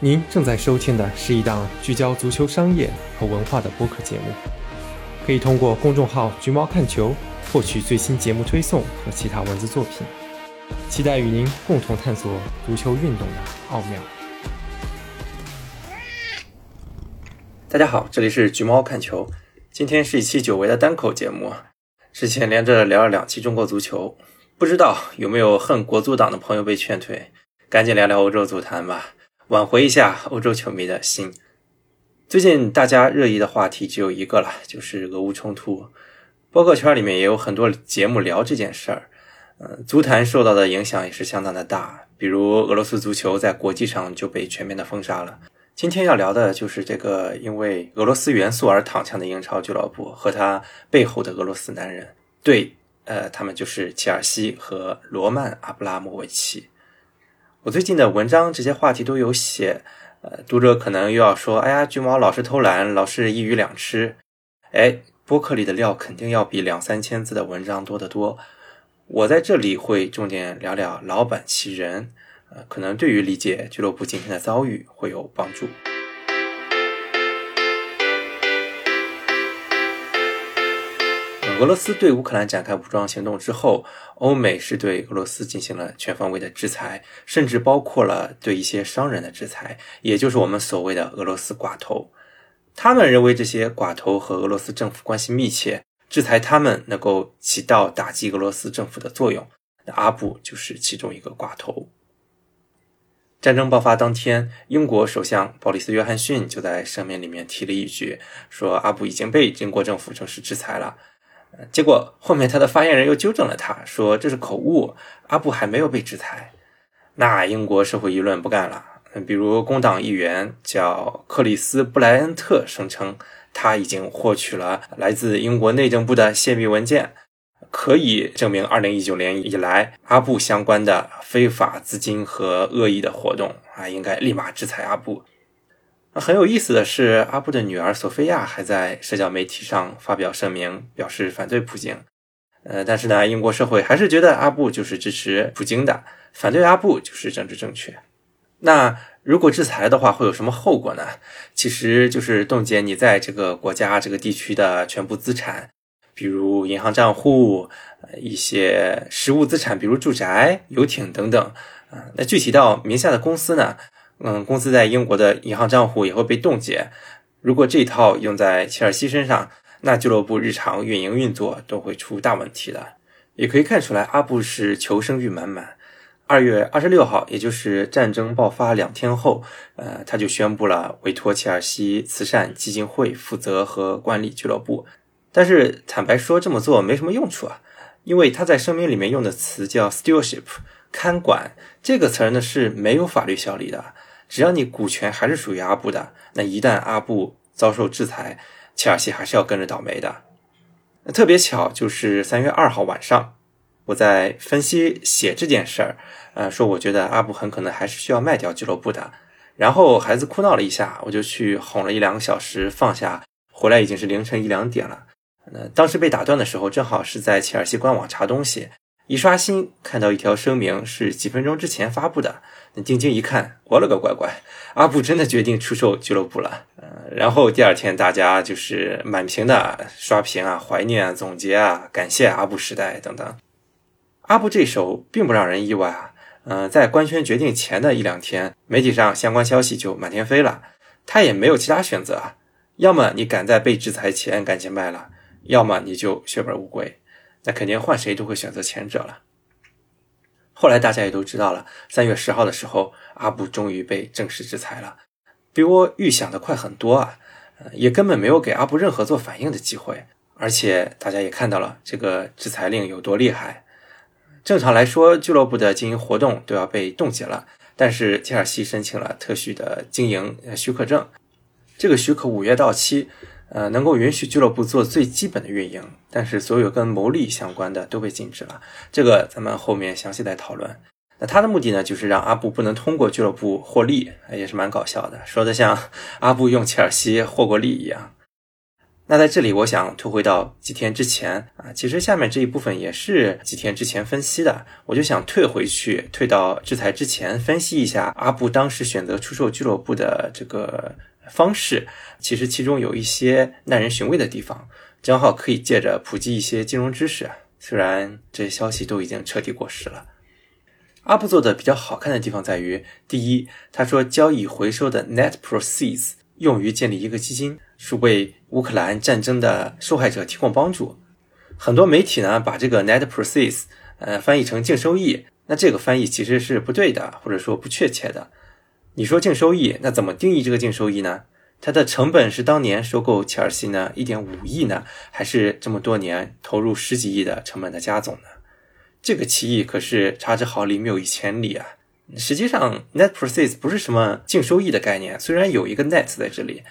您正在收听的是一档聚焦足球商业和文化的播客节目，可以通过公众号“橘猫看球”获取最新节目推送和其他文字作品。期待与您共同探索足球运动的奥妙。大家好，这里是橘猫看球，今天是一期久违的单口节目。之前连着聊了两期中国足球，不知道有没有恨国足党的朋友被劝退？赶紧聊聊欧洲足坛吧。挽回一下欧洲球迷的心。最近大家热议的话题只有一个了，就是俄乌冲突。播客圈里面也有很多节目聊这件事儿。呃，足坛受到的影响也是相当的大，比如俄罗斯足球在国际上就被全面的封杀了。今天要聊的就是这个因为俄罗斯元素而躺枪的英超俱乐部和他背后的俄罗斯男人。对，呃，他们就是切尔西和罗曼·阿布拉莫维奇。我最近的文章这些话题都有写，呃，读者可能又要说，哎呀，橘猫老是偷懒，老是一鱼两吃，哎，播客里的料肯定要比两三千字的文章多得多。我在这里会重点聊聊老板其人，呃，可能对于理解俱乐部今天的遭遇会有帮助。俄罗斯对乌克兰展开武装行动之后，欧美是对俄罗斯进行了全方位的制裁，甚至包括了对一些商人的制裁，也就是我们所谓的俄罗斯寡头。他们认为这些寡头和俄罗斯政府关系密切，制裁他们能够起到打击俄罗斯政府的作用。那阿布就是其中一个寡头。战争爆发当天，英国首相鲍里斯·约翰逊就在声明里面提了一句，说阿布已经被英国政府正式制裁了。结果后面他的发言人又纠正了他，说这是口误，阿布还没有被制裁。那英国社会舆论不干了，比如工党议员叫克里斯布莱恩特声称，他已经获取了来自英国内政部的泄密文件，可以证明2019年以来阿布相关的非法资金和恶意的活动啊，应该立马制裁阿布。很有意思的是，阿布的女儿索菲亚还在社交媒体上发表声明，表示反对普京。呃，但是呢，英国社会还是觉得阿布就是支持普京的，反对阿布就是政治正确。那如果制裁的话，会有什么后果呢？其实就是冻结你在这个国家、这个地区的全部资产，比如银行账户、一些实物资产，比如住宅、游艇等等。啊，那具体到名下的公司呢？嗯，公司在英国的银行账户也会被冻结。如果这一套用在切尔西身上，那俱乐部日常运营运作都会出大问题的。也可以看出来，阿布是求生欲满满。二月二十六号，也就是战争爆发两天后，呃，他就宣布了委托切尔西慈善基金会负责和管理俱乐部。但是坦白说，这么做没什么用处啊，因为他在声明里面用的词叫 stewardship，看管这个词呢是没有法律效力的。只要你股权还是属于阿布的，那一旦阿布遭受制裁，切尔西还是要跟着倒霉的。那特别巧，就是三月二号晚上，我在分析写这件事儿，呃，说我觉得阿布很可能还是需要卖掉俱乐部的。然后孩子哭闹了一下，我就去哄了一两个小时，放下回来已经是凌晨一两点了。呃，当时被打断的时候，正好是在切尔西官网查东西。一刷新，看到一条声明是几分钟之前发布的。那定睛一看，我了个乖乖，阿布真的决定出售俱乐部了。呃，然后第二天大家就是满屏的刷屏啊，怀念啊，总结啊，感谢阿布时代等等。阿布这手并不让人意外啊。嗯，在官宣决定前的一两天，媒体上相关消息就满天飞了。他也没有其他选择啊，要么你赶在被制裁前赶紧卖了，要么你就血本无归。那肯定换谁都会选择前者了。后来大家也都知道了，三月十号的时候，阿布终于被正式制裁了，比我预想的快很多啊！也根本没有给阿布任何做反应的机会，而且大家也看到了这个制裁令有多厉害。正常来说，俱乐部的经营活动都要被冻结了，但是切尔西申请了特许的经营许可证，这个许可五月到期。呃，能够允许俱乐部做最基本的运营，但是所有跟牟利相关的都被禁止了。这个咱们后面详细再讨论。那他的目的呢，就是让阿布不能通过俱乐部获利，也是蛮搞笑的，说的像阿布用切尔西获过利一样。那在这里，我想退回到几天之前啊，其实下面这一部分也是几天之前分析的，我就想退回去，退到制裁之前，分析一下阿布当时选择出售俱乐部的这个方式，其实其中有一些耐人寻味的地方，正好可以借着普及一些金融知识。虽然这些消息都已经彻底过时了，阿布做的比较好看的地方在于，第一，他说交易回收的 net proceeds 用于建立一个基金。是为乌克兰战争的受害者提供帮助。很多媒体呢把这个 net proceeds 呃翻译成净收益，那这个翻译其实是不对的，或者说不确切的。你说净收益，那怎么定义这个净收益呢？它的成本是当年收购切尔西呢一点五亿呢，还是这么多年投入十几亿的成本的加总呢？这个歧义可是差之毫厘，谬以千里啊！实际上，net proceeds 不是什么净收益的概念，虽然有一个 net 在这里。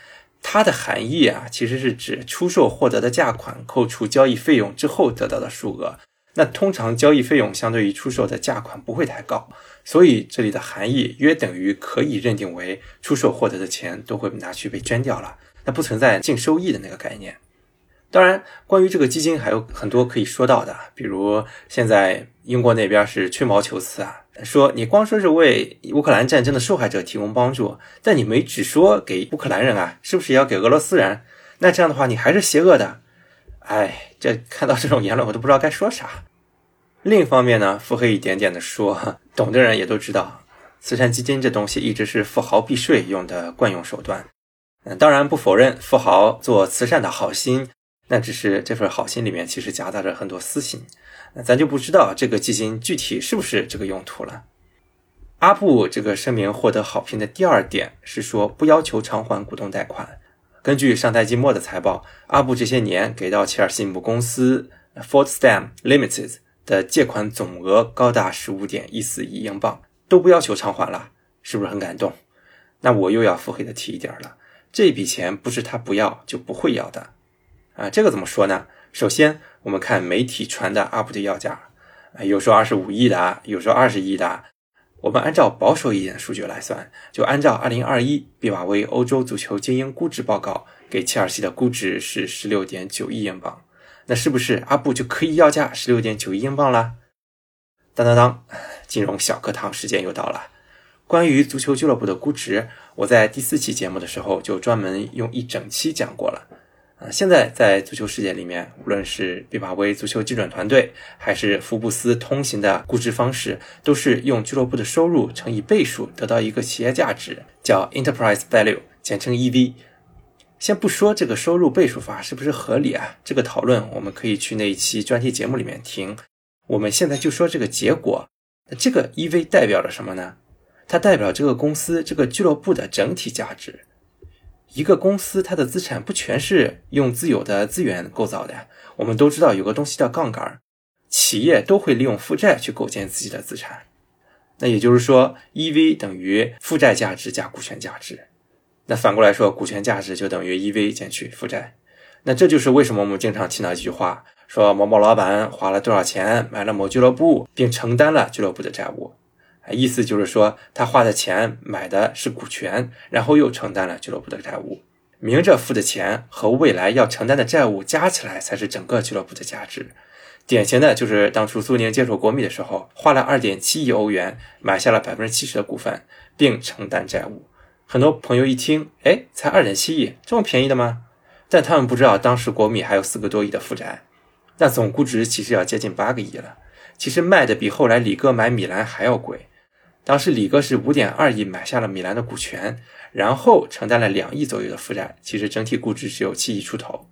它的含义啊，其实是指出售获得的价款扣除交易费用之后得到的数额。那通常交易费用相对于出售的价款不会太高，所以这里的含义约等于可以认定为出售获得的钱都会拿去被捐掉了，那不存在净收益的那个概念。当然，关于这个基金还有很多可以说到的，比如现在英国那边是吹毛求疵啊，说你光说是为乌克兰战争的受害者提供帮助，但你没只说给乌克兰人啊，是不是也要给俄罗斯人？那这样的话，你还是邪恶的。哎，这看到这种言论，我都不知道该说啥。另一方面呢，腹黑一点点的说，懂的人也都知道，慈善基金这东西一直是富豪避税用的惯用手段。嗯，当然不否认富豪做慈善的好心。那只是这份好心里面其实夹杂着很多私心，那咱就不知道这个基金具体是不是这个用途了。阿布这个声明获得好评的第二点是说不要求偿还股东贷款。根据上赛季末的财报，阿布这些年给到切尔西母公司 Fordstam Limited 的借款总额高达十五点一四亿英镑，都不要求偿还了，是不是很感动？那我又要腹黑的提一点了，这笔钱不是他不要就不会要的。啊，这个怎么说呢？首先，我们看媒体传的阿布的要价，啊，有说二十五亿的，有说二十亿的。我们按照保守一点的数据来算，就按照二零二一毕瓦威欧洲足球精英估值报告给切尔西的估值是十六点九亿英镑，那是不是阿布就可以要价十六点九亿英镑了？当当当，金融小课堂时间又到了。关于足球俱乐部的估值，我在第四期节目的时候就专门用一整期讲过了。啊现在在足球世界里面，无论是毕马威足球基准团队，还是福布斯通行的估值方式，都是用俱乐部的收入乘以倍数，得到一个企业价值，叫 Enterprise Value，简称 EV。先不说这个收入倍数法是不是合理啊，这个讨论我们可以去那一期专题节目里面听。我们现在就说这个结果，那这个 EV 代表了什么呢？它代表这个公司、这个俱乐部的整体价值。一个公司，它的资产不全是用自有的资源构造的。我们都知道有个东西叫杠杆，企业都会利用负债去构建自己的资产。那也就是说，EV 等于负债价值加股权价值。那反过来说，股权价值就等于 EV 减去负债。那这就是为什么我们经常听到一句话，说某某老板花了多少钱买了某俱乐部，并承担了俱乐部的债务。意思就是说，他花的钱买的是股权，然后又承担了俱乐部的债务。明着付的钱和未来要承担的债务加起来，才是整个俱乐部的价值。典型的就是当初苏宁接手国米的时候，花了二点七亿欧元买下了百分之七十的股份，并承担债务。很多朋友一听，哎，才二点七亿，这么便宜的吗？但他们不知道，当时国米还有四个多亿的负债，那总估值其实要接近八个亿了。其实卖的比后来李哥买米兰还要贵。当时李哥是五点二亿买下了米兰的股权，然后承担了两亿左右的负债，其实整体估值只有七亿出头。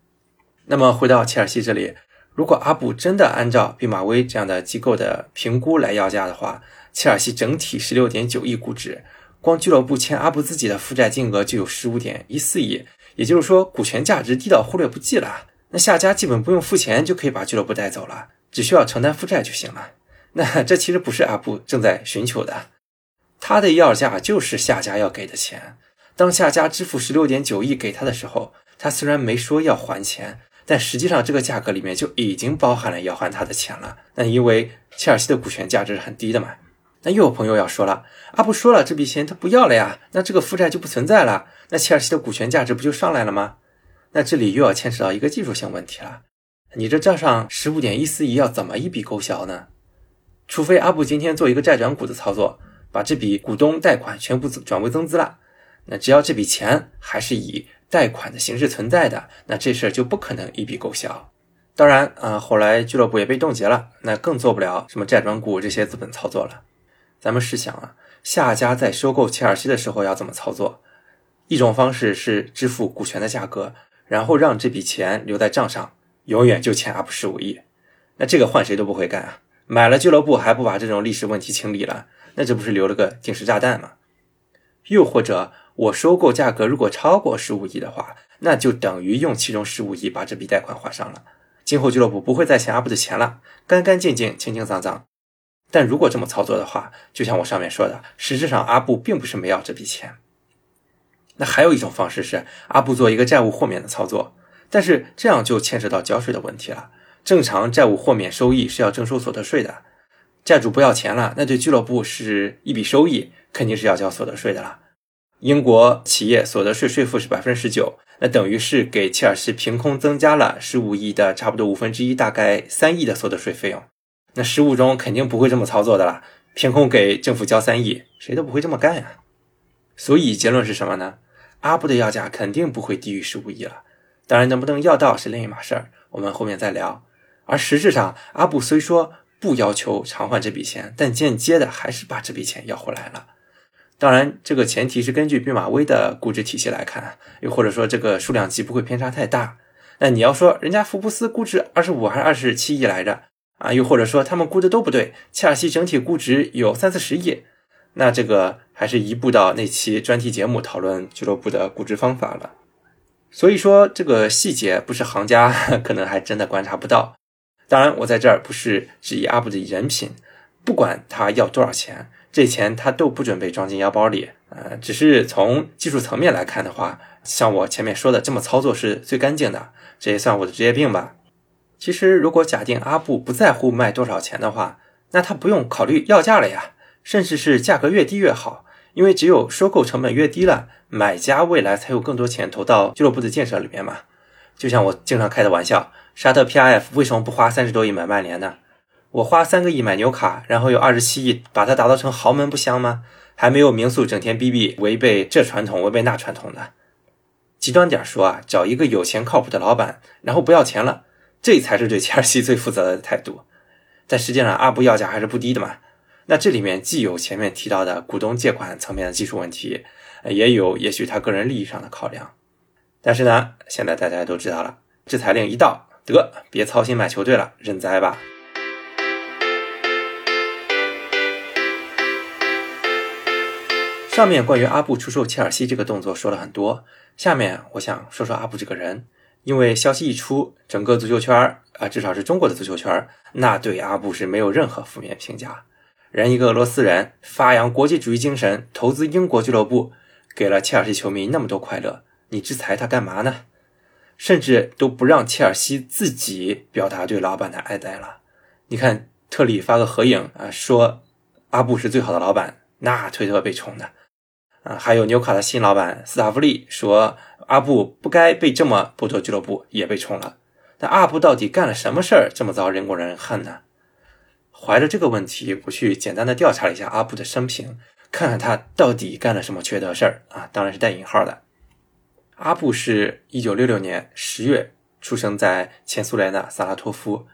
那么回到切尔西这里，如果阿布真的按照毕马威这样的机构的评估来要价的话，切尔西整体十六点九亿估值，光俱乐部欠阿布自己的负债金额就有十五点一四亿，也就是说股权价值低到忽略不计了。那下家基本不用付钱就可以把俱乐部带走了，只需要承担负债就行了。那这其实不是阿布正在寻求的。他的要价就是下家要给的钱。当下家支付十六点九亿给他的时候，他虽然没说要还钱，但实际上这个价格里面就已经包含了要还他的钱了。那因为切尔西的股权价值是很低的嘛。那又有朋友要说了，阿布说了这笔钱他不要了呀，那这个负债就不存在了，那切尔西的股权价值不就上来了吗？那这里又要牵扯到一个技术性问题了。你这账上十五点一四亿要怎么一笔勾销呢？除非阿布今天做一个债转股的操作，把这笔股东贷款全部转为增资了。那只要这笔钱还是以贷款的形式存在的，那这事儿就不可能一笔勾销。当然啊，后来俱乐部也被冻结了，那更做不了什么债转股这些资本操作了。咱们试想啊，下家在收购切尔西的时候要怎么操作？一种方式是支付股权的价格，然后让这笔钱留在账上，永远就欠阿布十五亿。那这个换谁都不会干啊！买了俱乐部还不把这种历史问题清理了，那这不是留了个定时炸弹吗？又或者，我收购价格如果超过十五亿的话，那就等于用其中十五亿把这笔贷款还上了。今后俱乐部不会再欠阿布的钱了，干干净净、清清脏脏。但如果这么操作的话，就像我上面说的，实质上阿布并不是没要这笔钱。那还有一种方式是阿布做一个债务豁免的操作，但是这样就牵扯到交税的问题了。正常债务豁免收益是要征收所得税的，债主不要钱了，那对俱乐部是一笔收益，肯定是要交所得税的了。英国企业所得税税负是百分之十九，那等于是给切尔西凭空增加了十五亿的差不多五分之一，大概三亿的所得税费用。那实务中肯定不会这么操作的了，凭空给政府交三亿，谁都不会这么干呀。所以结论是什么呢？阿布的要价肯定不会低于十五亿了。当然，能不能要到是另一码事儿，我们后面再聊。而实质上，阿布虽说不要求偿还这笔钱，但间接的还是把这笔钱要回来了。当然，这个前提是根据毕马威的估值体系来看，又或者说这个数量级不会偏差太大。那你要说人家福布斯估值二十五还是二十七亿来着啊？又或者说他们估的都不对，切尔西整体估值有三四十亿，那这个还是移步到那期专题节目讨论俱乐部的估值方法了。所以说这个细节不是行家 可能还真的观察不到。当然，我在这儿不是质疑阿布的人品，不管他要多少钱。这钱他都不准备装进腰包里，呃，只是从技术层面来看的话，像我前面说的，这么操作是最干净的，这也算我的职业病吧。其实，如果假定阿布不在乎卖多少钱的话，那他不用考虑要价了呀，甚至是价格越低越好，因为只有收购成本越低了，买家未来才有更多钱投到俱乐部的建设里面嘛。就像我经常开的玩笑，沙特 PIF 为什么不花三十多亿买曼联呢？我花三个亿买纽卡，然后有二十七亿把它打造成豪门，不香吗？还没有民宿整天逼逼违背这传统、违背那传统的。极端点说啊，找一个有钱靠谱的老板，然后不要钱了，这才是对切尔西最负责的态度。但实际上，阿布要价还是不低的嘛。那这里面既有前面提到的股东借款层面的技术问题，也有也许他个人利益上的考量。但是呢，现在大家都知道了，制裁令一到，得别操心买球队了，认栽吧。上面关于阿布出售切尔西这个动作说了很多，下面我想说说阿布这个人。因为消息一出，整个足球圈儿啊，至少是中国的足球圈儿，那对阿布是没有任何负面评价。人一个俄罗斯人，发扬国际主义精神，投资英国俱乐部，给了切尔西球迷那么多快乐，你制裁他干嘛呢？甚至都不让切尔西自己表达对老板的爱戴了。你看特里发个合影啊，说阿布是最好的老板，那推特被冲的。啊，还有纽卡的新老板斯塔夫利说，阿布不该被这么剥夺俱乐部，也被冲了。但阿布到底干了什么事儿，这么遭人国人恨呢？怀着这个问题，我去简单的调查了一下阿布的生平，看看他到底干了什么缺德事儿啊？当然是带引号的。阿布是一九六六年十月出生在前苏联的萨拉托夫，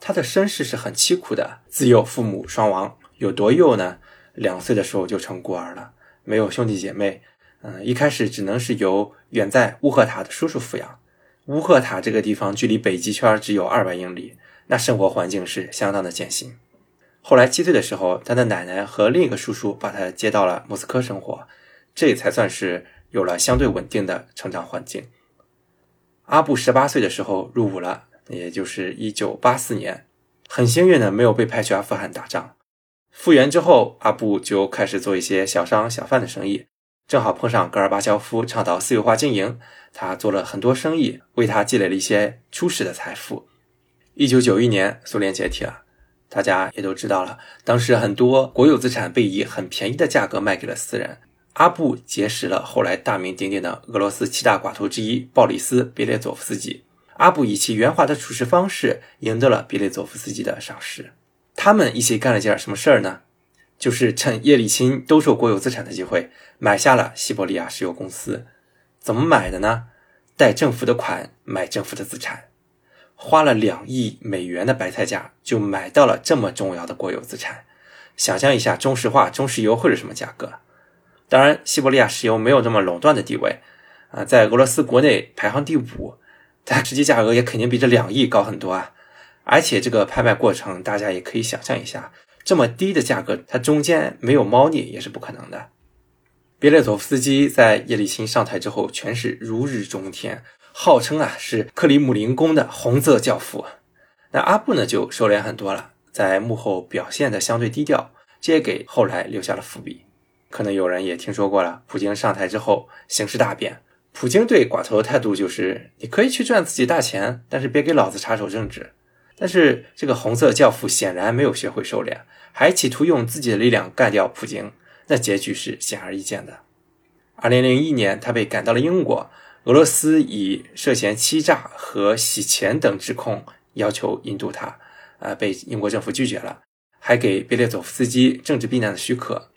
他的身世是很凄苦的，自幼父母双亡，有多幼呢？两岁的时候就成孤儿了。没有兄弟姐妹，嗯，一开始只能是由远在乌赫塔的叔叔抚养。乌赫塔这个地方距离北极圈只有二百英里，那生活环境是相当的艰辛。后来七岁的时候，他的奶奶和另一个叔叔把他接到了莫斯科生活，这才算是有了相对稳定的成长环境。阿布十八岁的时候入伍了，也就是一九八四年，很幸运的没有被派去阿富汗打仗。复员之后，阿布就开始做一些小商小贩的生意，正好碰上戈尔巴乔夫倡导私有化经营，他做了很多生意，为他积累了一些初始的财富。一九九一年，苏联解体了，大家也都知道了，当时很多国有资产被以很便宜的价格卖给了私人，阿布结识了后来大名鼎鼎的俄罗斯七大寡头之一鲍里斯·别列佐夫斯基。阿布以其圆滑的处事方式赢得了别列佐夫斯基的赏识。他们一起干了件什么事儿呢？就是趁叶利钦兜售国有资产的机会，买下了西伯利亚石油公司。怎么买的呢？贷政府的款买政府的资产，花了两亿美元的白菜价就买到了这么重要的国有资产。想象一下，中石化、中石油会是什么价格？当然，西伯利亚石油没有这么垄断的地位啊，在俄罗斯国内排行第五，但实际价格也肯定比这两亿高很多啊。而且这个拍卖过程，大家也可以想象一下，这么低的价格，它中间没有猫腻也是不可能的。别列佐夫斯基在叶利钦上台之后，全是如日中天，号称啊是克里姆林宫的红色教父。那阿布呢就收敛很多了，在幕后表现的相对低调，这也给后来留下了伏笔。可能有人也听说过了，普京上台之后形势大变。普京对寡头的态度就是：你可以去赚自己大钱，但是别给老子插手政治。但是这个红色教父显然没有学会收敛，还企图用自己的力量干掉普京，那结局是显而易见的。二零零一年，他被赶到了英国，俄罗斯以涉嫌欺诈和洗钱等指控要求引渡他，啊，被英国政府拒绝了，还给别列佐夫斯基政治避难的许可。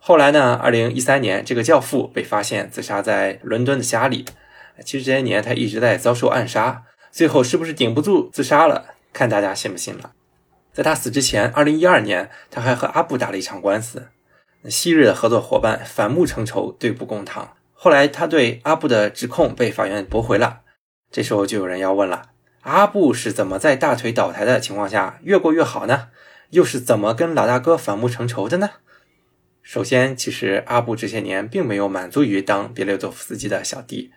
后来呢？二零一三年，这个教父被发现自杀在伦敦的家里。其实这些年他一直在遭受暗杀，最后是不是顶不住自杀了？看大家信不信了。在他死之前，二零一二年他还和阿布打了一场官司。昔日的合作伙伴反目成仇，对簿公堂。后来他对阿布的指控被法院驳回了。这时候就有人要问了：阿布是怎么在大腿倒台的情况下越过越好呢？又是怎么跟老大哥反目成仇的呢？首先，其实阿布这些年并没有满足于当别列佐夫斯基的小弟，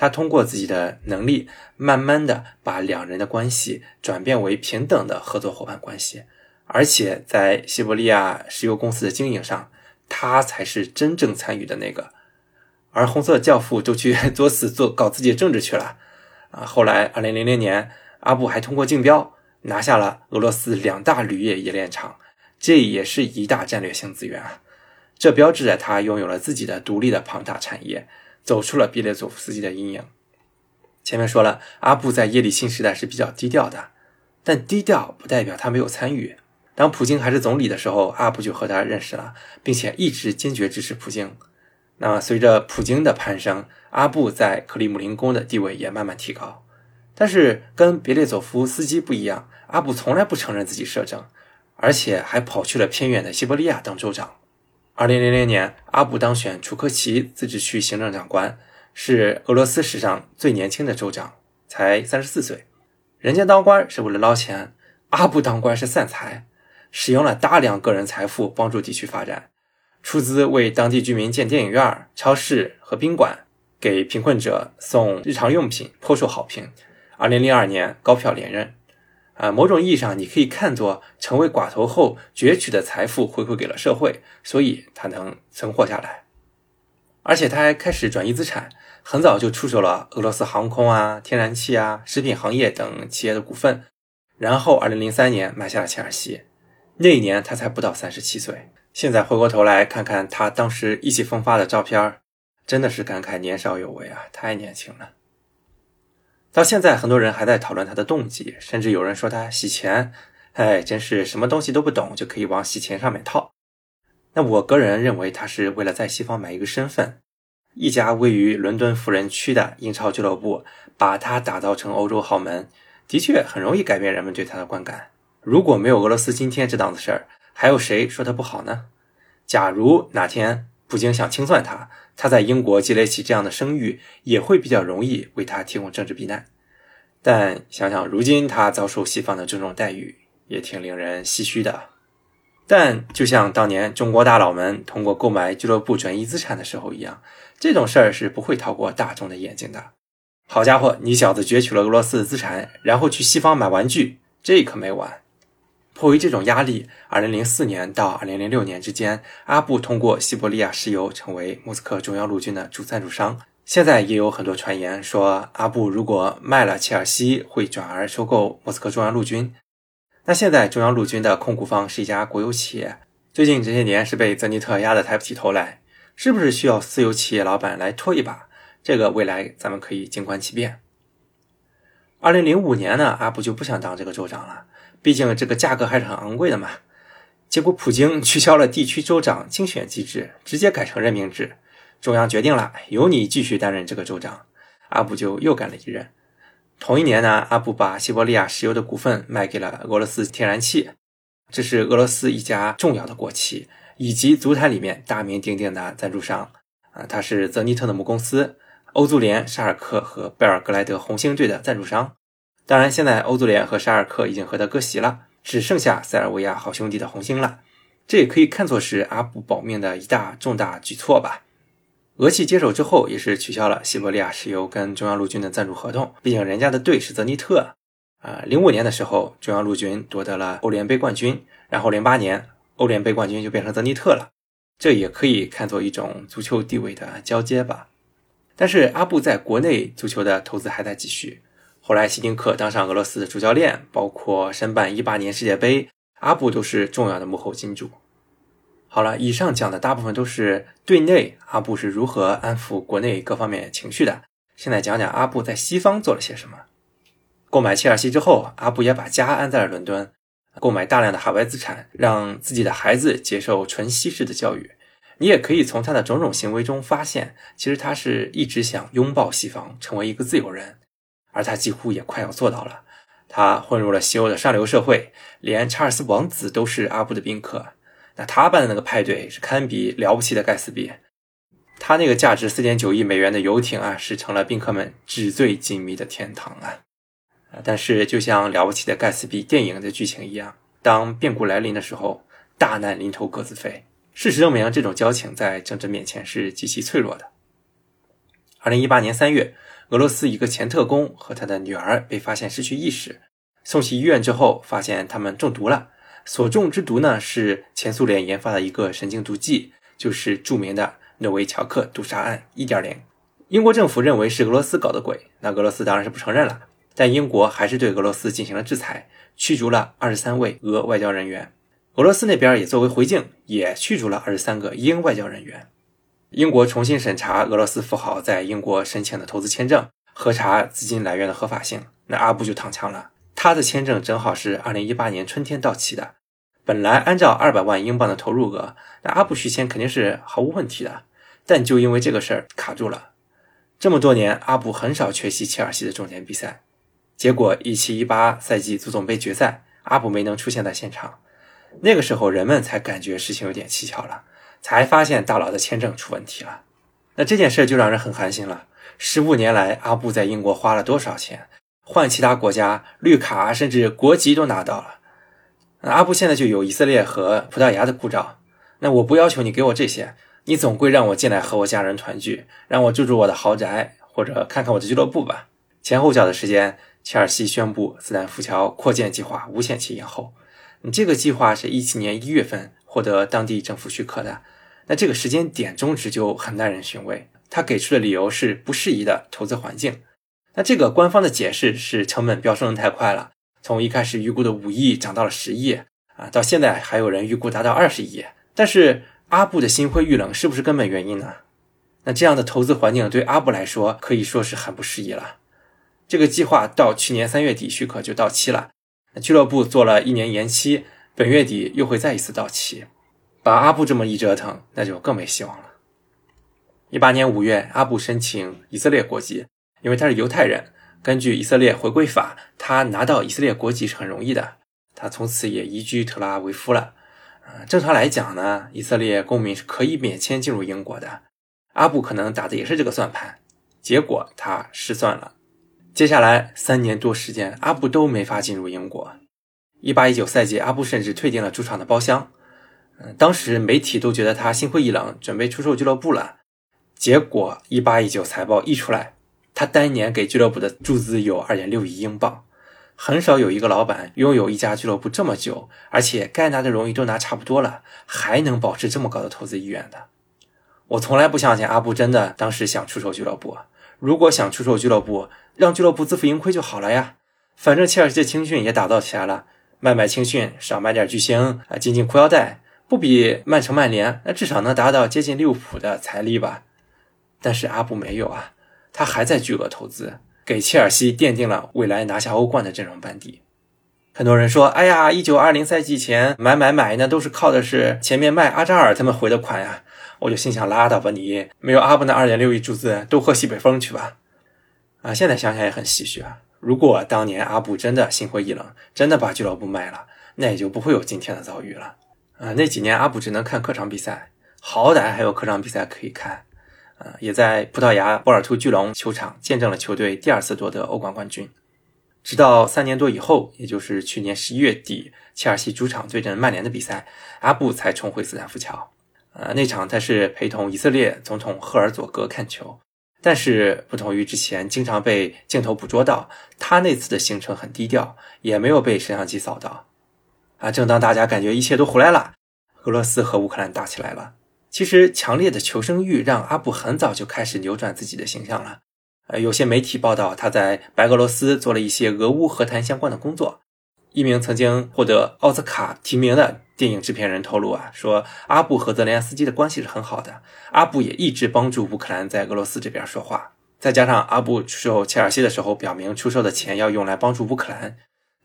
他通过自己的能力，慢慢的把两人的关系转变为平等的合作伙伴关系，而且在西伯利亚石油公司的经营上，他才是真正参与的那个，而红色教父就去 作死做搞自己的政治去了，啊，后来二零零零年，阿布还通过竞标拿下了俄罗斯两大铝业冶炼厂，这也是一大战略性资源啊。这标志着他拥有了自己的独立的庞大产业，走出了别列佐夫斯基的阴影。前面说了，阿布在叶利钦时代是比较低调的，但低调不代表他没有参与。当普京还是总理的时候，阿布就和他认识了，并且一直坚决支持普京。那，随着普京的攀升，阿布在克里姆林宫的地位也慢慢提高。但是，跟别列佐夫斯基不一样，阿布从来不承认自己摄政，而且还跑去了偏远的西伯利亚当州长。二零零零年，阿布当选楚科奇自治区行政长官，是俄罗斯史上最年轻的州长，才三十四岁。人家当官是为了捞钱，阿布当官是散财，使用了大量个人财富帮助地区发展，出资为当地居民建电影院、超市和宾馆，给贫困者送日常用品，颇受好评。二零零二年高票连任。啊，某种意义上，你可以看作成为寡头后攫取的财富回馈给了社会，所以他能存活下来。而且他还开始转移资产，很早就出手了俄罗斯航空啊、天然气啊、食品行业等企业的股份。然后，二零零三年买下了切尔西，那一年他才不到三十七岁。现在回过头来看看他当时意气风发的照片，真的是感慨年少有为啊，太年轻了。到现在，很多人还在讨论他的动机，甚至有人说他洗钱。哎，真是什么东西都不懂就可以往洗钱上面套。那我个人认为，他是为了在西方买一个身份。一家位于伦敦富人区的英超俱乐部，把他打造成欧洲豪门，的确很容易改变人们对他的观感。如果没有俄罗斯今天这档子事儿，还有谁说他不好呢？假如哪天普京想清算他，他在英国积累起这样的声誉，也会比较容易为他提供政治避难。但想想如今他遭受西方的这种待遇，也挺令人唏嘘的。但就像当年中国大佬们通过购买俱乐部转移资产的时候一样，这种事儿是不会逃过大众的眼睛的。好家伙，你小子攫取了俄罗斯的资产，然后去西方买玩具，这可没完。迫于这种压力，2004年到2006年之间，阿布通过西伯利亚石油成为莫斯科中央陆军的主赞助商。现在也有很多传言说，阿布如果卖了切尔西，会转而收购莫斯科中央陆军。那现在中央陆军的控股方是一家国有企业，最近这些年是被泽尼特压得抬不起头来。是不是需要私有企业老板来拖一把？这个未来咱们可以静观其变。二零零五年呢，阿布就不想当这个州长了，毕竟这个价格还是很昂贵的嘛。结果普京取消了地区州长竞选机制，直接改成任命制。中央决定了，由你继续担任这个州长。阿布就又干了一任。同一年呢，阿布把西伯利亚石油的股份卖给了俄罗斯天然气，这是俄罗斯一家重要的国企，以及足坛里面大名鼎鼎的赞助商。啊，它是泽尼特的母公司，欧足联、沙尔克和贝尔格莱德红星队的赞助商。当然，现在欧足联和沙尔克已经和他割席了。只剩下塞尔维亚好兄弟的红星了，这也可以看作是阿布保命的一大重大举措吧。俄企接手之后，也是取消了西伯利亚石油跟中央陆军的赞助合同，毕竟人家的队是泽尼特。啊，零五年的时候，中央陆军夺得了欧联杯冠军，然后零八年欧联杯冠军就变成泽尼特了，这也可以看作一种足球地位的交接吧。但是阿布在国内足球的投资还在继续。后来，希丁克当上俄罗斯的主教练，包括申办一八年世界杯，阿布都是重要的幕后金主。好了，以上讲的大部分都是对内阿布是如何安抚国内各方面情绪的。现在讲讲阿布在西方做了些什么。购买切尔西之后，阿布也把家安在了伦敦，购买大量的海外资产，让自己的孩子接受纯西式的教育。你也可以从他的种种行为中发现，其实他是一直想拥抱西方，成为一个自由人。而他几乎也快要做到了。他混入了西欧的上流社会，连查尔斯王子都是阿布的宾客。那他办的那个派对是堪比了不起的盖茨比。他那个价值四点九亿美元的游艇啊，是成了宾客们纸醉金迷的天堂啊！但是就像了不起的盖茨比电影的剧情一样，当变故来临的时候，大难临头各自飞。事实证明，这种交情在政治面前是极其脆弱的。二零一八年三月。俄罗斯一个前特工和他的女儿被发现失去意识，送去医院之后，发现他们中毒了。所中之毒呢，是前苏联研发的一个神经毒剂，就是著名的诺维乔克毒杀案一点零。英国政府认为是俄罗斯搞的鬼，那俄罗斯当然是不承认了。但英国还是对俄罗斯进行了制裁，驱逐了二十三位俄外交人员。俄罗斯那边也作为回敬，也驱逐了二十三个英外交人员。英国重新审查俄罗斯富豪在英国申请的投资签证，核查资金来源的合法性。那阿布就躺枪了。他的签证正好是二零一八年春天到期的，本来按照二百万英镑的投入额，那阿布续签肯定是毫无问题的。但就因为这个事儿卡住了。这么多年，阿布很少缺席切尔西的重点比赛，结果一七一八赛季足总杯决赛，阿布没能出现在现场。那个时候，人们才感觉事情有点蹊跷了。才发现大佬的签证出问题了，那这件事就让人很寒心了。十五年来，阿布在英国花了多少钱，换其他国家绿卡，甚至国籍都拿到了。那阿布现在就有以色列和葡萄牙的护照。那我不要求你给我这些，你总归让我进来和我家人团聚，让我住住我的豪宅，或者看看我的俱乐部吧。前后脚的时间，切尔西宣布斯坦福桥扩建计划无限期延后。你这个计划是一七年一月份。获得当地政府许可的，那这个时间点终止就很耐人寻味。他给出的理由是不适宜的投资环境。那这个官方的解释是成本飙升的太快了，从一开始预估的五亿涨到了十亿啊，到现在还有人预估达到二十亿。但是阿布的心灰意冷是不是根本原因呢？那这样的投资环境对阿布来说可以说是很不适宜了。这个计划到去年三月底许可就到期了，俱乐部做了一年延期。本月底又会再一次到期，把阿布这么一折腾，那就更没希望了。一八年五月，阿布申请以色列国籍，因为他是犹太人。根据以色列回归法，他拿到以色列国籍是很容易的。他从此也移居特拉维夫了。啊正常来讲呢，以色列公民是可以免签进入英国的。阿布可能打的也是这个算盘，结果他失算了。接下来三年多时间，阿布都没法进入英国。一八一九赛季，阿布甚至退订了主场的包厢。嗯，当时媒体都觉得他心灰意冷，准备出售俱乐部了。结果一八一九财报一出来，他单年给俱乐部的注资有二点六亿英镑。很少有一个老板拥有一家俱乐部这么久，而且该拿的荣誉都拿差不多了，还能保持这么高的投资意愿的。我从来不相信阿布真的当时想出售俱乐部。如果想出售俱乐部，让俱乐部自负盈亏就好了呀。反正切尔西的青训也打造起来了。卖卖青训，少买点巨星啊，紧紧裤腰带，不比曼城、曼联，那至少能达到接近利物浦的财力吧。但是阿布没有啊，他还在巨额投资，给切尔西奠定了未来拿下欧冠的阵容班底。很多人说：“哎呀，一九二零赛季前买买买，那都是靠的是前面卖阿扎尔他们回的款呀。”我就心想：拉倒吧你，没有阿布那二点六亿注资，都喝西北风去吧。啊，现在想想也很唏嘘啊。如果当年阿布真的心灰意冷，真的把俱乐部卖了，那也就不会有今天的遭遇了。啊，那几年阿布只能看客场比赛，好歹还有客场比赛可以看。啊，也在葡萄牙波尔图巨龙球场见证了球队第二次夺得欧冠冠军。直到三年多以后，也就是去年十一月底，切尔西主场对阵曼联的比赛，阿布才重回斯坦福桥。呃，那场他是陪同以色列总统赫尔佐格看球。但是不同于之前经常被镜头捕捉到，他那次的行程很低调，也没有被摄像机扫到。啊，正当大家感觉一切都回来了，俄罗斯和乌克兰打起来了。其实强烈的求生欲让阿布很早就开始扭转自己的形象了。呃，有些媒体报道他在白俄罗斯做了一些俄乌和谈相关的工作。一名曾经获得奥斯卡提名的电影制片人透露啊，说阿布和泽连斯基的关系是很好的，阿布也一直帮助乌克兰在俄罗斯这边说话。再加上阿布出售切尔西的时候表明出售的钱要用来帮助乌克兰，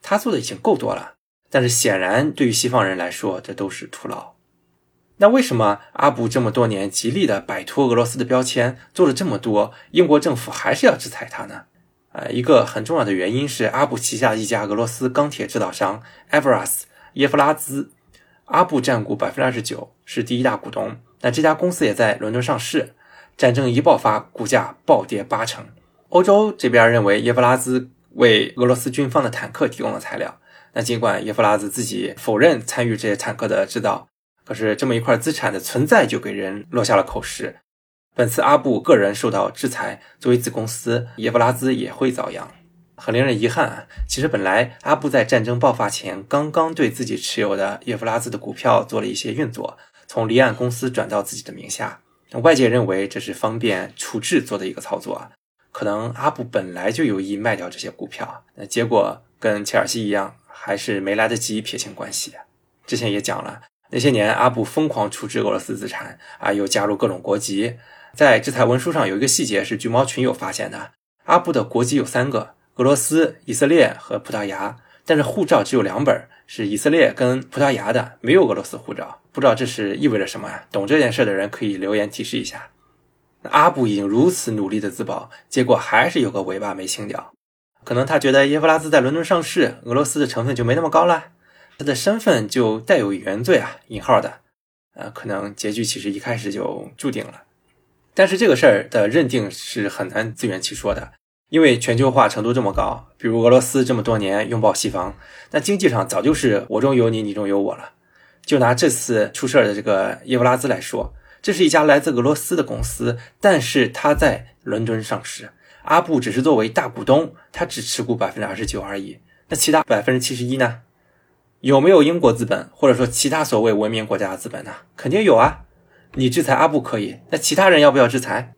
他做的已经够多了。但是显然对于西方人来说，这都是徒劳。那为什么阿布这么多年极力的摆脱俄罗斯的标签，做了这么多，英国政府还是要制裁他呢？呃，一个很重要的原因是阿布旗下一家俄罗斯钢铁制造商 Everas 耶夫拉兹，阿布占股百分之二十九，是第一大股东。那这家公司也在伦敦上市。战争一爆发，股价暴跌八成。欧洲这边认为耶夫拉兹为俄罗斯军方的坦克提供了材料。那尽管耶夫拉兹自己否认参与这些坦克的制造，可是这么一块资产的存在就给人落下了口实。本次阿布个人受到制裁，作为子公司耶夫拉兹也会遭殃，很令人遗憾啊！其实本来阿布在战争爆发前刚刚对自己持有的耶夫拉兹的股票做了一些运作，从离岸公司转到自己的名下。外界认为这是方便处置做的一个操作，可能阿布本来就有意卖掉这些股票，那结果跟切尔西一样，还是没来得及撇清关系。之前也讲了，那些年阿布疯狂处置俄罗斯资产啊，又加入各种国籍。在制裁文书上有一个细节是橘猫群友发现的：阿布的国籍有三个，俄罗斯、以色列和葡萄牙，但是护照只有两本，是以色列跟葡萄牙的，没有俄罗斯护照。不知道这是意味着什么呀？懂这件事的人可以留言提示一下。阿布已经如此努力的自保，结果还是有个尾巴没清掉。可能他觉得耶夫拉兹在伦敦上市，俄罗斯的成分就没那么高了，他的身份就带有原罪啊，引号的。呃，可能结局其实一开始就注定了。但是这个事儿的认定是很难自圆其说的，因为全球化程度这么高，比如俄罗斯这么多年拥抱西方，那经济上早就是我中有你，你中有我了。就拿这次出事儿的这个耶夫拉兹来说，这是一家来自俄罗斯的公司，但是他在伦敦上市，阿布只是作为大股东，他只持股百分之二十九而已。那其他百分之七十一呢？有没有英国资本，或者说其他所谓文明国家的资本呢？肯定有啊。你制裁阿布可以，那其他人要不要制裁？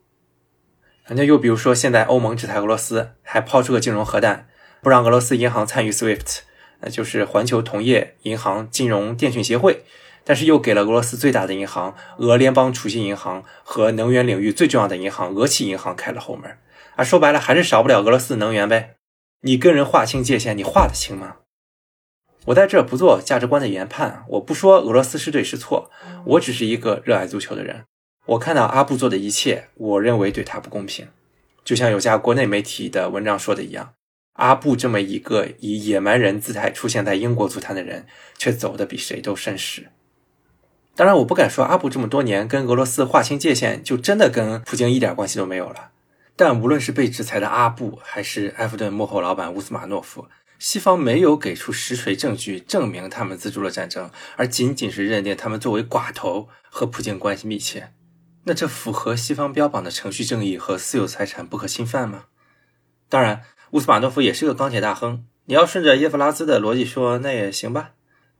那又比如说，现在欧盟制裁俄罗斯，还抛出个金融核弹，不让俄罗斯银行参与 SWIFT，那就是环球同业银行金融电讯协会，但是又给了俄罗斯最大的银行俄联邦储蓄银行和能源领域最重要的银行俄气银行开了后门。啊，说白了还是少不了俄罗斯的能源呗。你跟人划清界限，你划得清吗？我在这不做价值观的研判，我不说俄罗斯是对是错，我只是一个热爱足球的人。我看到阿布做的一切，我认为对他不公平。就像有家国内媒体的文章说的一样，阿布这么一个以野蛮人姿态出现在英国足坛的人，却走得比谁都绅士。当然，我不敢说阿布这么多年跟俄罗斯划清界限，就真的跟普京一点关系都没有了。但无论是被制裁的阿布，还是埃弗顿幕后老板乌斯马诺夫。西方没有给出实锤证据证明他们资助了战争，而仅仅是认定他们作为寡头和普京关系密切。那这符合西方标榜的程序正义和私有财产不可侵犯吗？当然，乌斯马诺夫也是个钢铁大亨。你要顺着耶夫拉兹的逻辑说，那也行吧。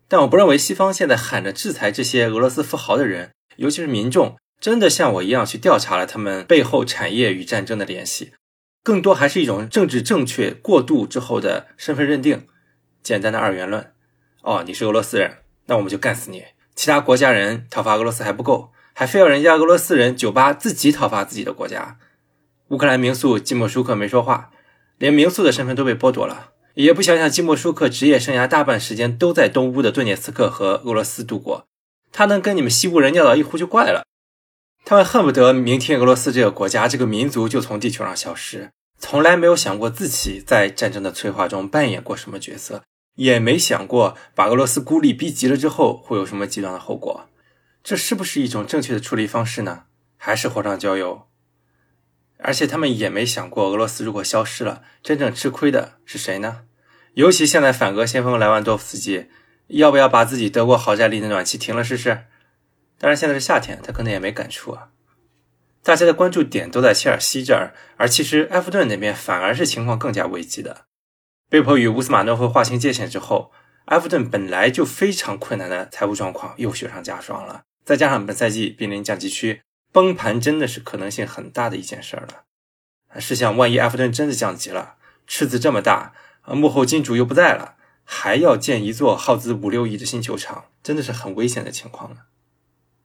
但我不认为西方现在喊着制裁这些俄罗斯富豪的人，尤其是民众，真的像我一样去调查了他们背后产业与战争的联系。更多还是一种政治正确过渡之后的身份认定，简单的二元论。哦，你是俄罗斯人，那我们就干死你，其他国家人讨伐俄罗斯还不够，还非要人家俄罗斯人酒吧自己讨伐自己的国家。乌克兰民宿季莫舒克没说话，连民宿的身份都被剥夺了，也不想想季莫舒克职业生涯大半时间都在东乌的顿涅茨克和俄罗斯度过，他能跟你们西乌人尿到一壶就怪了。他们恨不得明天俄罗斯这个国家、这个民族就从地球上消失，从来没有想过自己在战争的催化中扮演过什么角色。也没想过把俄罗斯孤立逼急了之后会有什么极端的后果，这是不是一种正确的处理方式呢？还是火上浇油？而且他们也没想过，俄罗斯如果消失了，真正吃亏的是谁呢？尤其现在反俄先锋莱万多夫斯基，要不要把自己德国豪宅里的暖气停了试试？当然现在是夏天，他可能也没感触啊。大家的关注点都在切尔西这儿，而其实埃弗顿那边反而是情况更加危机的。被迫与乌斯马诺夫划清界限之后，埃弗顿本来就非常困难的财务状况又雪上加霜了。再加上本赛季濒临降级区，崩盘真的是可能性很大的一件事儿了。试想，万一埃弗顿真的降级了，赤字这么大，幕后金主又不在了，还要建一座耗资五六亿的新球场，真的是很危险的情况了。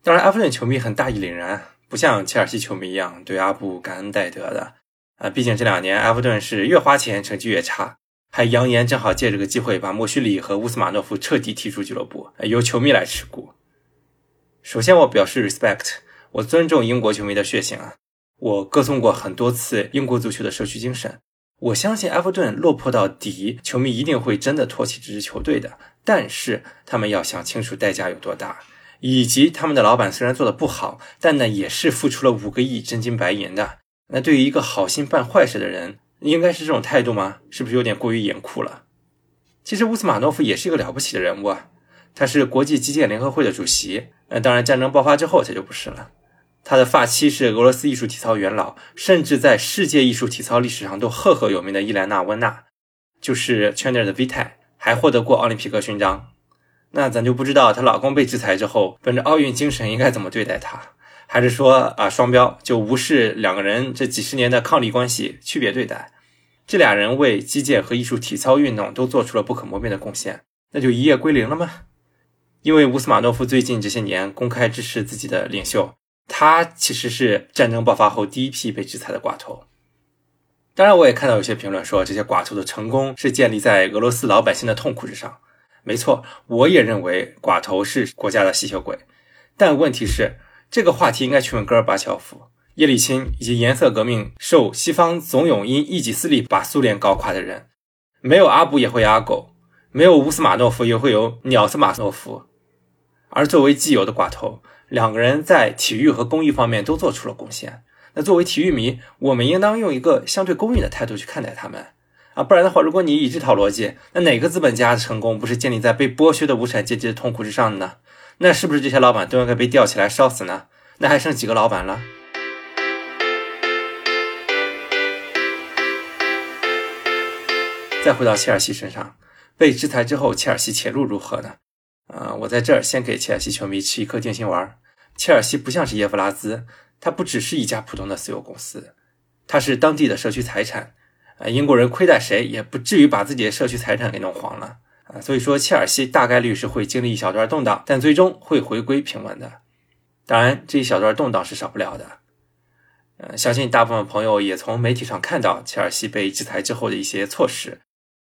当然，埃弗顿球迷很大义凛然，不像切尔西球迷一样对阿布感恩戴德的。啊，毕竟这两年埃弗顿是越花钱成绩越差。还扬言正好借这个机会把莫须里和乌斯马诺夫彻底踢出俱乐部，由球迷来持股。首先，我表示 respect，我尊重英国球迷的血性啊！我歌颂过很多次英国足球的社区精神。我相信埃弗顿落魄到底，球迷一定会真的唾弃这支球队的。但是他们要想清楚代价有多大，以及他们的老板虽然做的不好，但呢也是付出了五个亿真金白银的。那对于一个好心办坏事的人，应该是这种态度吗？是不是有点过于严酷了？其实乌斯马诺夫也是一个了不起的人物啊，他是国际击剑联合会的主席。那，当然战争爆发之后他就不是了。他的发妻是俄罗斯艺术体操元老，甚至在世界艺术体操历史上都赫赫有名的伊莱娜温娜，就是圈内的 V 太，还获得过奥林匹克勋章。那咱就不知道她老公被制裁之后，本着奥运精神应该怎么对待她。还是说啊，双标就无视两个人这几十年的伉俪关系，区别对待？这俩人为击剑和艺术体操运动都做出了不可磨灭的贡献，那就一夜归零了吗？因为乌斯马诺夫最近这些年公开支持自己的领袖，他其实是战争爆发后第一批被制裁的寡头。当然，我也看到有些评论说，这些寡头的成功是建立在俄罗斯老百姓的痛苦之上。没错，我也认为寡头是国家的吸血鬼，但问题是。这个话题应该去问戈尔巴乔夫、叶利钦以及颜色革命受西方总有因一己私利把苏联搞垮的人。没有阿布也会阿狗，没有乌斯马诺夫也会有鸟斯马诺夫。而作为既有的寡头，两个人在体育和公益方面都做出了贡献。那作为体育迷，我们应当用一个相对公允的态度去看待他们啊！不然的话，如果你以这套逻辑，那哪个资本家的成功不是建立在被剥削的无产阶级的痛苦之上的呢？那是不是这些老板都应该被吊起来烧死呢？那还剩几个老板了？再回到切尔西身上，被制裁之后，切尔西前路如何呢？啊，我在这儿先给切尔西球迷吃一颗定心丸。切尔西不像是耶夫拉兹，它不只是一家普通的私有公司，它是当地的社区财产。英国人亏待谁也不至于把自己的社区财产给弄黄了。啊，所以说切尔西大概率是会经历一小段动荡，但最终会回归平稳的。当然，这一小段动荡是少不了的。呃，相信大部分朋友也从媒体上看到切尔西被制裁之后的一些措施。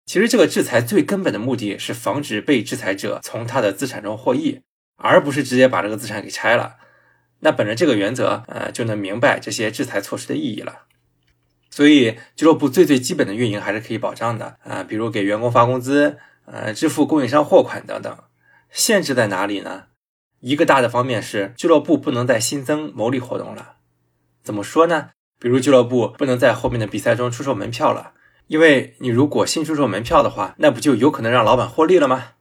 其实，这个制裁最根本的目的是防止被制裁者从他的资产中获益，而不是直接把这个资产给拆了。那本着这个原则，呃，就能明白这些制裁措施的意义了。所以，俱乐部最最基本的运营还是可以保障的啊，比如给员工发工资。呃，支付供应商货款等等，限制在哪里呢？一个大的方面是俱乐部不能再新增牟利活动了。怎么说呢？比如俱乐部不能在后面的比赛中出售门票了，因为你如果新出售门票的话，那不就有可能让老板获利了吗？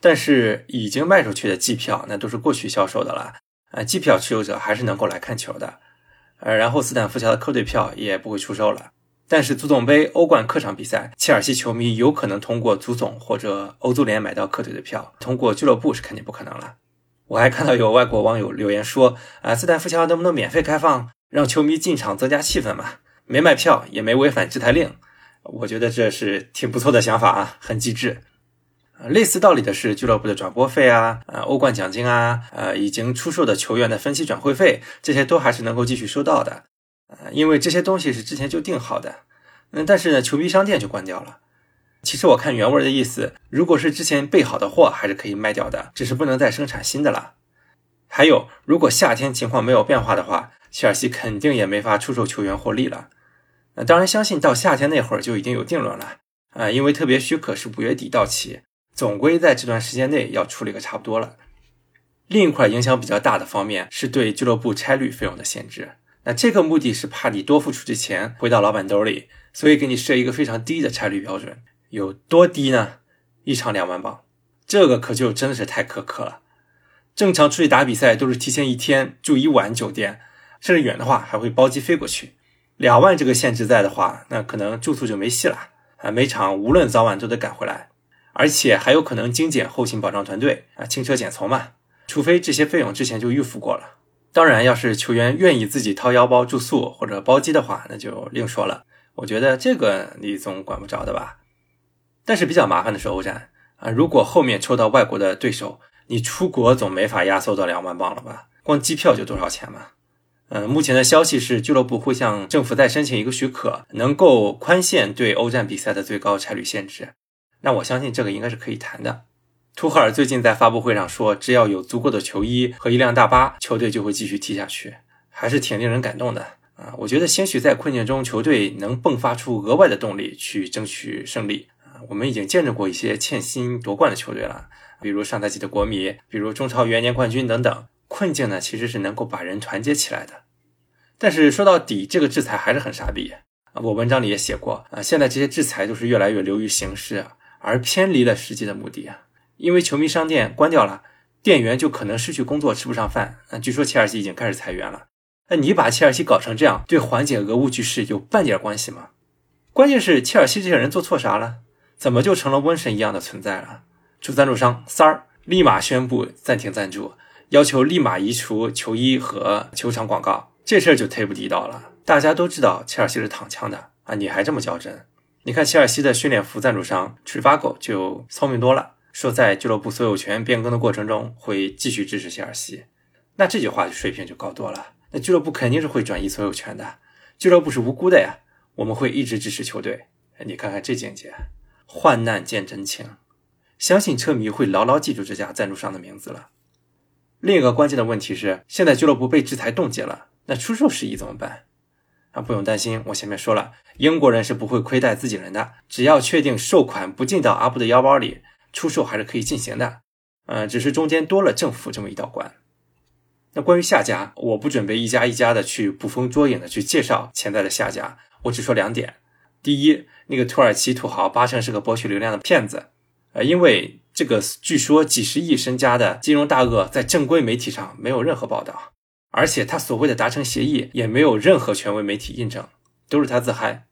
但是已经卖出去的季票，那都是过去销售的了，啊，季票持有者还是能够来看球的。呃，然后斯坦福桥的客队票也不会出售了。但是足总杯、欧冠客场比赛，切尔西球迷有可能通过足总或者欧足联买到客队的票，通过俱乐部是肯定不可能了。我还看到有外国网友留言说：“啊，斯坦福桥能不能免费开放，让球迷进场增加气氛嘛？没卖票也没违反制裁令，我觉得这是挺不错的想法啊，很机智。呃，类似道理的是，俱乐部的转播费啊，呃，欧冠奖金啊，呃，已经出售的球员的分期转会费，这些都还是能够继续收到的，呃，因为这些东西是之前就定好的。嗯，但是呢，球迷商店就关掉了。其实我看原文的意思，如果是之前备好的货，还是可以卖掉的，只是不能再生产新的了。还有，如果夏天情况没有变化的话，切尔西肯定也没法出售球员获利了。那当然，相信到夏天那会儿就已经有定论了啊，因为特别许可是五月底到期。总归在这段时间内要处理个差不多了。另一块影响比较大的方面是对俱乐部差旅费用的限制。那这个目的是怕你多付出的钱回到老板兜里，所以给你设一个非常低的差旅标准。有多低呢？一场两万镑，这个可就真的是太苛刻了。正常出去打比赛都是提前一天住一晚酒店，甚至远的话还会包机飞过去。两万这个限制在的话，那可能住宿就没戏了啊！每场无论早晚都得赶回来。而且还有可能精简后勤保障团队啊，轻车简从嘛。除非这些费用之前就预付过了。当然，要是球员愿意自己掏腰包住宿或者包机的话，那就另说了。我觉得这个你总管不着的吧。但是比较麻烦的是欧战啊，如果后面抽到外国的对手，你出国总没法压缩到两万镑了吧？光机票就多少钱嘛？嗯，目前的消息是俱乐部会向政府再申请一个许可，能够宽限对欧战比赛的最高差旅限制。那我相信这个应该是可以谈的。图赫尔最近在发布会上说，只要有足够的球衣和一辆大巴，球队就会继续踢下去，还是挺令人感动的啊！我觉得兴许在困境中，球队能迸发出额外的动力去争取胜利啊！我们已经见证过一些欠薪夺冠的球队了，比如上赛季的国米，比如中超元年冠军等等。困境呢，其实是能够把人团结起来的。但是说到底，这个制裁还是很傻逼啊！我文章里也写过啊，现在这些制裁都是越来越流于形式啊。而偏离了实际的目的啊！因为球迷商店关掉了，店员就可能失去工作，吃不上饭。啊，据说切尔西已经开始裁员了。那你把切尔西搞成这样，对缓解俄乌局势有半点关系吗？关键是切尔西这些人做错啥了？怎么就成了瘟神一样的存在了？主赞助商三儿立马宣布暂停赞助，要求立马移除球衣和球场广告，这事儿就忒不地道了。大家都知道切尔西是躺枪的啊，你还这么较真？你看，切尔西的训练服赞助商 Trivago 就聪明多了，说在俱乐部所有权变更的过程中会继续支持切尔西。那这句话水平就高多了。那俱乐部肯定是会转移所有权的，俱乐部是无辜的呀。我们会一直支持球队。你看看这境界，患难见真情，相信车迷会牢牢记住这家赞助商的名字了。另一个关键的问题是，现在俱乐部被制裁冻结了，那出售事宜怎么办？啊，不用担心，我前面说了，英国人是不会亏待自己人的。只要确定售款不进到阿布的腰包里，出售还是可以进行的。嗯，只是中间多了政府这么一道关。那关于下家，我不准备一家一家的去捕风捉影的去介绍潜在的下家，我只说两点。第一，那个土耳其土豪八成是个博取流量的骗子。呃，因为这个据说几十亿身家的金融大鳄在正规媒体上没有任何报道。而且他所谓的达成协议也没有任何权威媒体印证，都是他自嗨。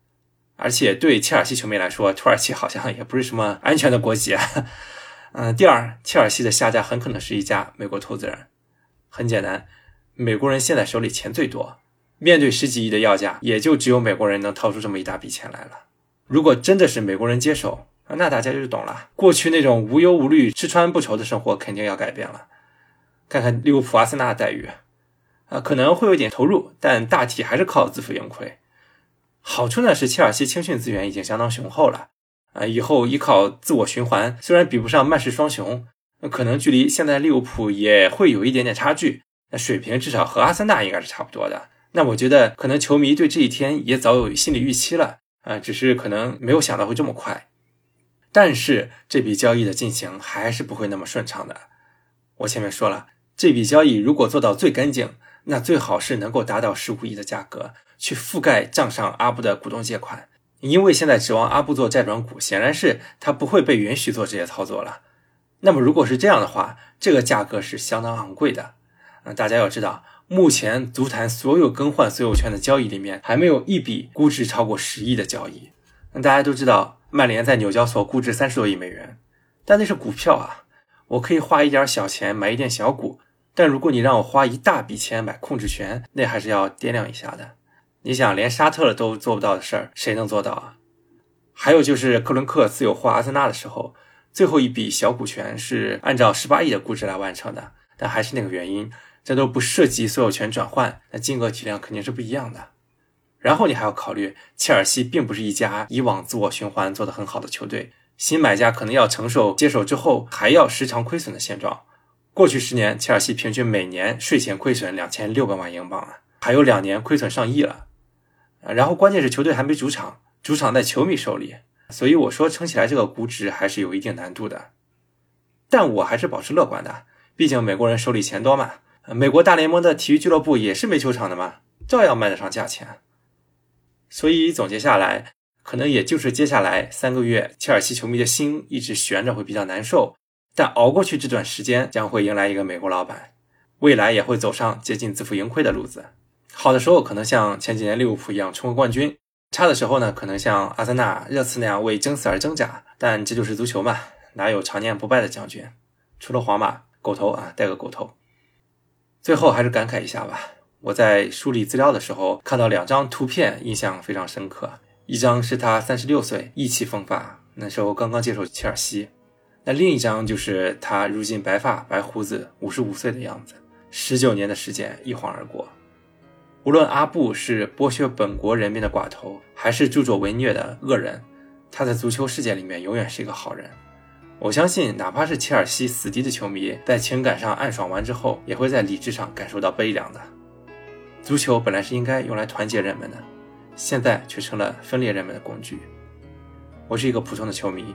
而且对切尔西球迷来说，土耳其好像也不是什么安全的国籍啊。嗯，第二，切尔西的下家很可能是一家美国投资人。很简单，美国人现在手里钱最多，面对十几亿的要价，也就只有美国人能掏出这么一大笔钱来了。如果真的是美国人接手，那大家就懂了，过去那种无忧无虑、吃穿不愁的生活肯定要改变了。看看利物浦、阿森纳的待遇。啊，可能会有点投入，但大体还是靠自负盈亏。好处呢是切尔西青训资源已经相当雄厚了，啊，以后依靠自我循环，虽然比不上曼市双雄，可能距离现在利物浦也会有一点点差距，那水平至少和阿森纳应该是差不多的。那我觉得可能球迷对这一天也早有心理预期了，啊，只是可能没有想到会这么快。但是这笔交易的进行还是不会那么顺畅的。我前面说了，这笔交易如果做到最干净。那最好是能够达到十五亿的价格，去覆盖账上阿布的股东借款，因为现在指望阿布做债转股，显然是他不会被允许做这些操作了。那么如果是这样的话，这个价格是相当昂贵的。嗯，大家要知道，目前足坛所有更换所有权的交易里面，还没有一笔估值超过十亿的交易。那大家都知道，曼联在纽交所估值三十多亿美元，但那是股票啊，我可以花一点小钱买一点小股。但如果你让我花一大笔钱买控制权，那还是要掂量一下的。你想，连沙特都做不到的事儿，谁能做到啊？还有就是克伦克私有化阿森纳的时候，最后一笔小股权是按照十八亿的估值来完成的，但还是那个原因，这都不涉及所有权转换，那金额体量肯定是不一样的。然后你还要考虑，切尔西并不是一家以往自我循环做得很好的球队，新买家可能要承受接手之后还要时常亏损的现状。过去十年，切尔西平均每年税前亏损两千六百万英镑啊，还有两年亏损上亿了。然后关键是球队还没主场，主场在球迷手里。所以我说撑起来这个估值还是有一定难度的，但我还是保持乐观的。毕竟美国人手里钱多嘛，美国大联盟的体育俱乐部也是没球场的嘛，照样卖得上价钱。所以总结下来，可能也就是接下来三个月，切尔西球迷的心一直悬着会比较难受，但熬过去这段时间，将会迎来一个美国老板，未来也会走上接近自负盈亏的路子。好的时候，可能像前几年利物浦一样冲个冠军。差的时候呢，可能像阿森纳、热刺那样为争死而挣扎，但这就是足球嘛，哪有常年不败的将军？除了皇马，狗头啊，带个狗头。最后还是感慨一下吧，我在梳理资料的时候看到两张图片，印象非常深刻。一张是他三十六岁，意气风发，那时候刚刚接手切尔西；那另一张就是他如今白发白胡子，五十五岁的样子。十九年的时间一晃而过。无论阿布是剥削本国人民的寡头，还是助纣为虐的恶人，他在足球世界里面永远是一个好人。我相信，哪怕是切尔西死敌的球迷，在情感上暗爽完之后，也会在理智上感受到悲凉的。足球本来是应该用来团结人们的，现在却成了分裂人们的工具。我是一个普通的球迷，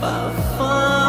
把花。